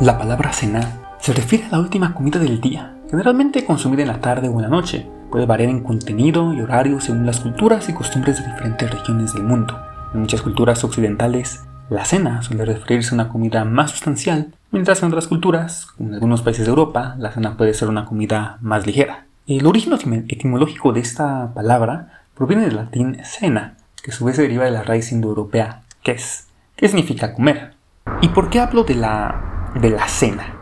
La palabra cena se refiere a la última comida del día, generalmente consumida en la tarde o en la noche. Puede variar en contenido y horario según las culturas y costumbres de diferentes regiones del mundo. En muchas culturas occidentales, la cena suele referirse a una comida más sustancial, mientras en otras culturas, como en algunos países de Europa, la cena puede ser una comida más ligera. El origen etimológico de esta palabra proviene del latín cena, que a su vez se deriva de la raíz indoeuropea kes, que significa comer. ¿Y por qué hablo de la de la cena.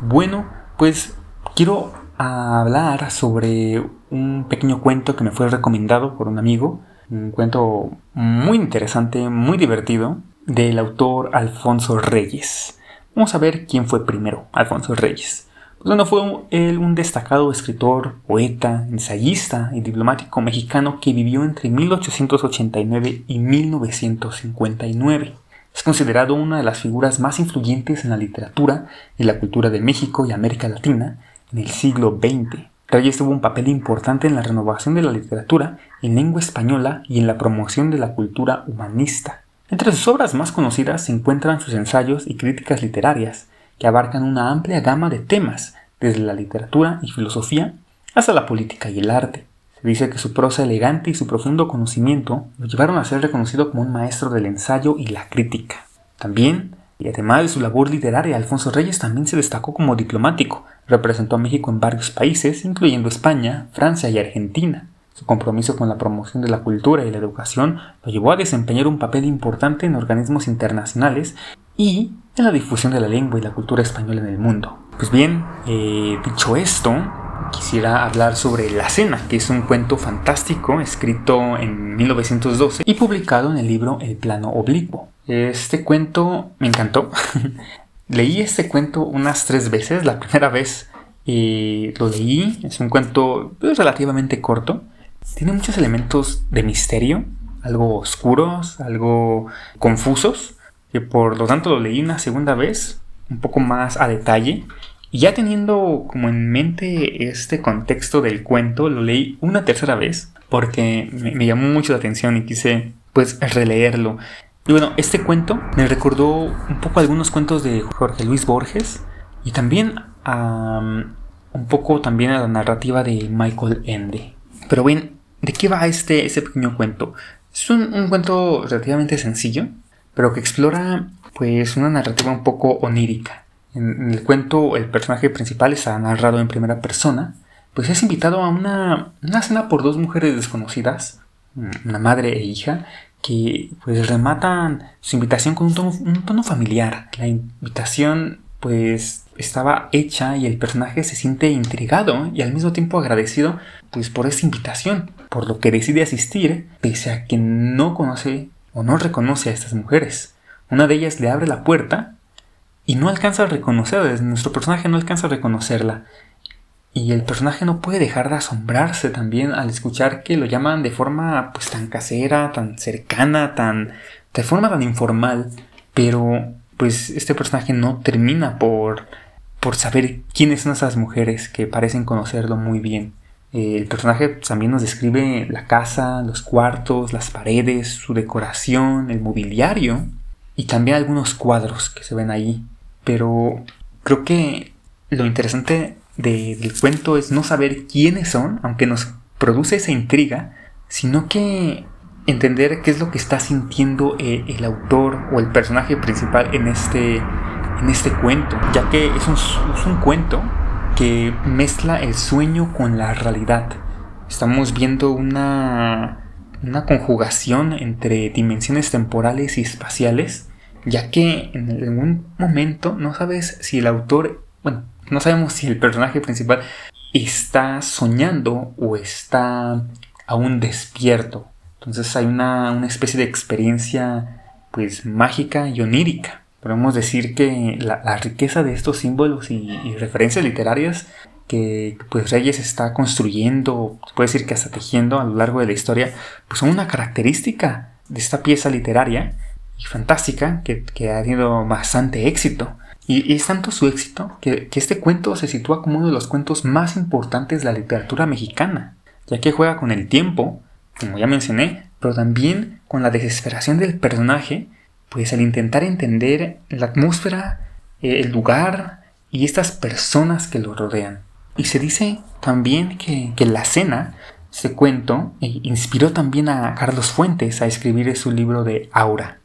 Bueno, pues quiero hablar sobre un pequeño cuento que me fue recomendado por un amigo, un cuento muy interesante, muy divertido, del autor Alfonso Reyes. Vamos a ver quién fue primero, Alfonso Reyes. Pues bueno, fue él un destacado escritor, poeta, ensayista y diplomático mexicano que vivió entre 1889 y 1959. Es considerado una de las figuras más influyentes en la literatura y la cultura de México y América Latina en el siglo XX. Reyes tuvo un papel importante en la renovación de la literatura en lengua española y en la promoción de la cultura humanista. Entre sus obras más conocidas se encuentran sus ensayos y críticas literarias, que abarcan una amplia gama de temas, desde la literatura y filosofía hasta la política y el arte. Dice que su prosa elegante y su profundo conocimiento lo llevaron a ser reconocido como un maestro del ensayo y la crítica. También, y además de su labor literaria, Alfonso Reyes también se destacó como diplomático. Representó a México en varios países, incluyendo España, Francia y Argentina. Su compromiso con la promoción de la cultura y la educación lo llevó a desempeñar un papel importante en organismos internacionales y en la difusión de la lengua y la cultura española en el mundo. Pues bien, eh, dicho esto, quisiera hablar sobre La Cena, que es un cuento fantástico escrito en 1912 y publicado en el libro El plano oblicuo. Este cuento me encantó. leí este cuento unas tres veces. La primera vez eh, lo leí, es un cuento pues, relativamente corto. Tiene muchos elementos de misterio, algo oscuros, algo confusos, que por lo tanto lo leí una segunda vez, un poco más a detalle y ya teniendo como en mente este contexto del cuento, lo leí una tercera vez porque me, llamó mucho la atención y quise pues releerlo. Y bueno, este cuento me recordó un poco algunos cuentos de Jorge Luis Borges y también un poco también a la narrativa de Michael Ende. Pero bien, ¿de qué va este, este pequeño cuento? Es un, un cuento relativamente sencillo, pero que explora pues una narrativa un poco onírica en, el cuento el personaje principal está narrado en primera persona, pues es invitado a una, cena por dos mujeres desconocidas, una madre e hija, que pues rematan su invitación con un tono, un tono familiar. La invitación pues estaba hecha y el personaje se siente intrigado y al mismo tiempo agradecido pues por esta invitación, por lo que decide asistir pese a que no conoce o no reconoce a estas mujeres. Una de ellas le abre la puerta y no alcanza a reconocerla, nuestro personaje no alcanza a reconocerla. Y el personaje no puede dejar de asombrarse también al escuchar que lo llaman de forma pues tan casera, tan cercana, tan de forma tan informal, pero pues este personaje no termina por por saber quiénes son esas mujeres que parecen conocerlo muy bien. El personaje también nos describe la casa, los cuartos, las paredes, su decoración, el mobiliario y también algunos cuadros que se ven ahí pero creo que lo interesante del cuento es no saber quiénes son, aunque nos produce esa intriga, sino que entender qué es lo que está sintiendo eh, el, autor o el personaje principal en este, en este cuento, ya que es un, es un cuento que mezcla el sueño con la realidad. Estamos viendo una, una conjugación entre dimensiones temporales y espaciales ya que en algún momento no sabes si el autor, bueno, no sabemos si el personaje principal está soñando o está aún despierto. Entonces hay una, especie de experiencia pues mágica y onírica. Podemos decir que la, riqueza de estos símbolos y, referencias literarias que pues Reyes está construyendo, puede decir que hasta tejiendo a lo largo de la historia, pues son una característica de esta pieza literaria y fantástica que, ha tenido bastante éxito. Y es tanto su éxito que, este cuento se sitúa como uno de los cuentos más importantes de la literatura mexicana, ya que juega con el tiempo, como ya mencioné, pero también con la desesperación del personaje, pues al intentar entender la atmósfera eh, el lugar y estas personas que lo rodean. Y se dice también que, la cena, este cuento, eh, inspiró también a Carlos Fuentes a escribir su libro de Aura.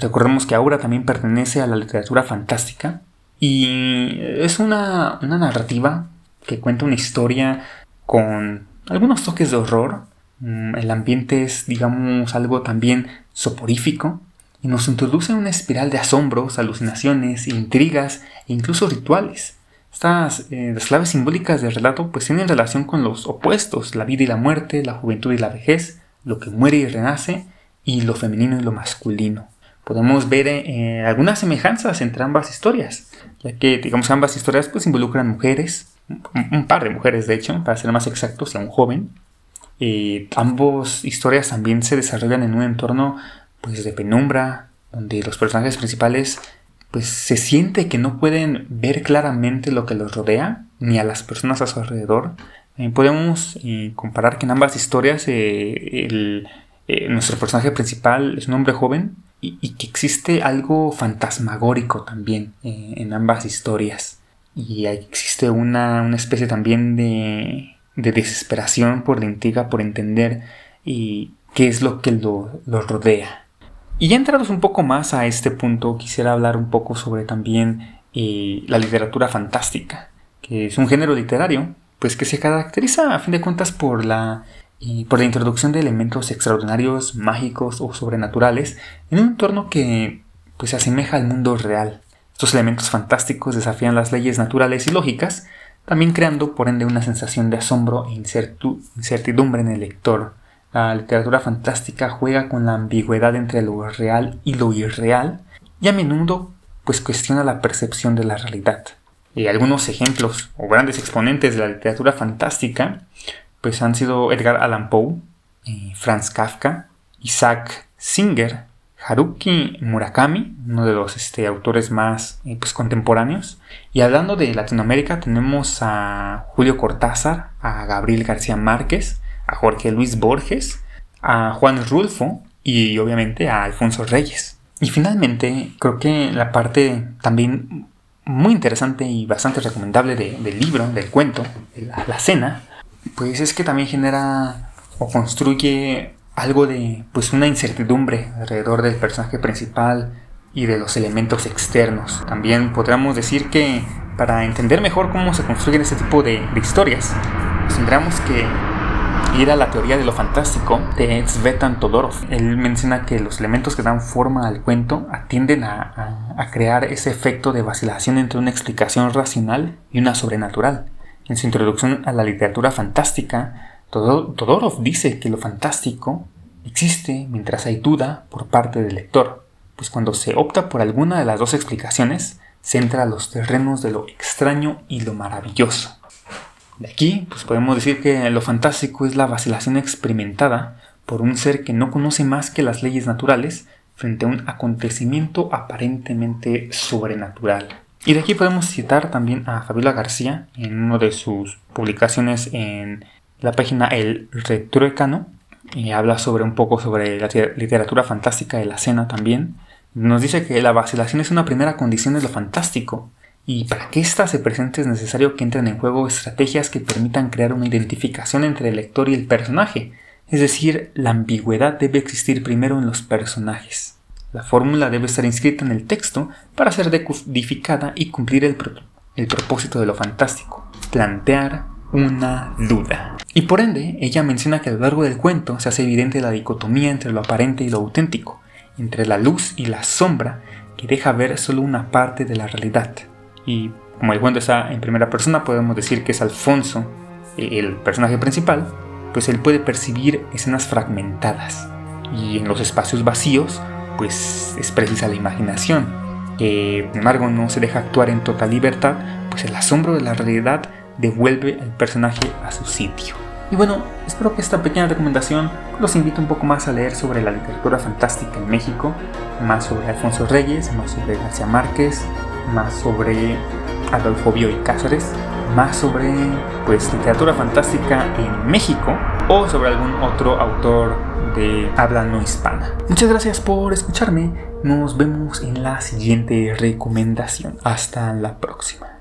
Recordemos que Aura también pertenece a la literatura fantástica y es una, una narrativa que cuenta una historia con algunos toques de horror. Mm, el ambiente es, digamos, algo también soporífico y nos introduce en una espiral de asombros, alucinaciones, intrigas e incluso rituales. Estas eh, las claves simbólicas del relato pues tienen relación con los opuestos, la vida y la muerte, la juventud y la vejez, lo que muere y renace, y lo femenino y lo masculino. Podemos ver eh, algunas semejanzas entre ambas historias, ya que digamos ambas historias pues involucran mujeres, un, par de mujeres de hecho, para ser más exactos, y a un joven. Eh, ambos historias también se desarrollan en un entorno pues de penumbra, donde los personajes principales pues se siente que no pueden ver claramente lo que los rodea, ni a las personas a su alrededor. podemos eh, comparar que en ambas historias eh, nuestro personaje principal es un hombre joven y, que existe algo fantasmagórico también en ambas historias y existe una, especie también de, desesperación por la intriga, por entender y qué es lo que lo, rodea. Y ya entrados un poco más a este punto, quisiera hablar un poco sobre también eh, la literatura fantástica, que es un género literario, pues que se caracteriza a fin de cuentas por la, eh, por la introducción de elementos extraordinarios, mágicos o sobrenaturales en un entorno que pues se asemeja al mundo real. Estos elementos fantásticos desafían las leyes naturales y lógicas, también creando por ende una sensación de asombro e incertidumbre en el lector. La literatura fantástica juega con la ambigüedad entre lo real y lo irreal y a menudo pues cuestiona la percepción de la realidad. Y algunos ejemplos o grandes exponentes de la literatura fantástica pues han sido Edgar Allan Poe, eh, Franz Kafka, Isaac Singer, Haruki Murakami, uno de los este, autores más eh, pues, contemporáneos. Y hablando de Latinoamérica, tenemos a Julio Cortázar, a Gabriel García Márquez, a Jorge Luis Borges, a Juan Rulfo y obviamente a Alfonso Reyes. Y finalmente, creo que la parte también muy interesante y bastante recomendable del libro, del cuento, la, la cena, pues es que también genera o construye algo de pues una incertidumbre alrededor del personaje principal y de los elementos externos. También podríamos decir que para entender mejor cómo se construyen este tipo de, historias, tendríamos que ir a la teoría de lo fantástico de Svetan Todorov. Él menciona que los elementos que dan forma al cuento atienden a crear ese efecto de vacilación entre una explicación racional y una sobrenatural. En su introducción a la literatura fantástica, Todorov dice que lo fantástico existe mientras hay duda por parte del lector, pues cuando se opta por alguna de las dos explicaciones, se entra a los terrenos de lo extraño y lo maravilloso. De aquí, pues podemos decir que lo fantástico es la vacilación experimentada por un ser que no conoce más que las leyes naturales frente a un acontecimiento aparentemente sobrenatural. Y de aquí podemos citar también a Fabiola García en una de sus publicaciones en la página El Retruécano y habla sobre un poco sobre la literatura fantástica de la cena también. Nos dice que la vacilación es una primera condición de lo fantástico, y para que ésta se presente es necesario que entren en juego estrategias que permitan crear una identificación entre el lector y el personaje, es decir, la ambigüedad debe existir primero en los personajes. La fórmula debe estar inscrita en el texto para ser decodificada y cumplir el, el propósito de lo fantástico, plantear, una duda. Y por ende, ella menciona que a lo largo del cuento se hace evidente la dicotomía entre lo aparente y lo auténtico, entre la luz y la sombra, que deja ver solo una parte de la realidad. Y como el cuento está en primera persona, podemos decir que es Alfonso, el personaje principal, pues él puede percibir escenas fragmentadas. Y en los espacios vacíos, pues es precisa la imaginación, que sin embargo no se deja actuar en total libertad, pues el asombro de la realidad devuelve al personaje a su sitio. Y bueno, espero que esta pequeña recomendación los invite un poco más a leer sobre la literatura fantástica en México, más sobre Alfonso Reyes, más sobre García Márquez, más sobre Adolfo Bioy Cáceres, más sobre pues literatura fantástica en México o sobre algún otro autor de habla no hispana. Muchas gracias por escucharme. Nos vemos en la siguiente recomendación. Hasta la próxima.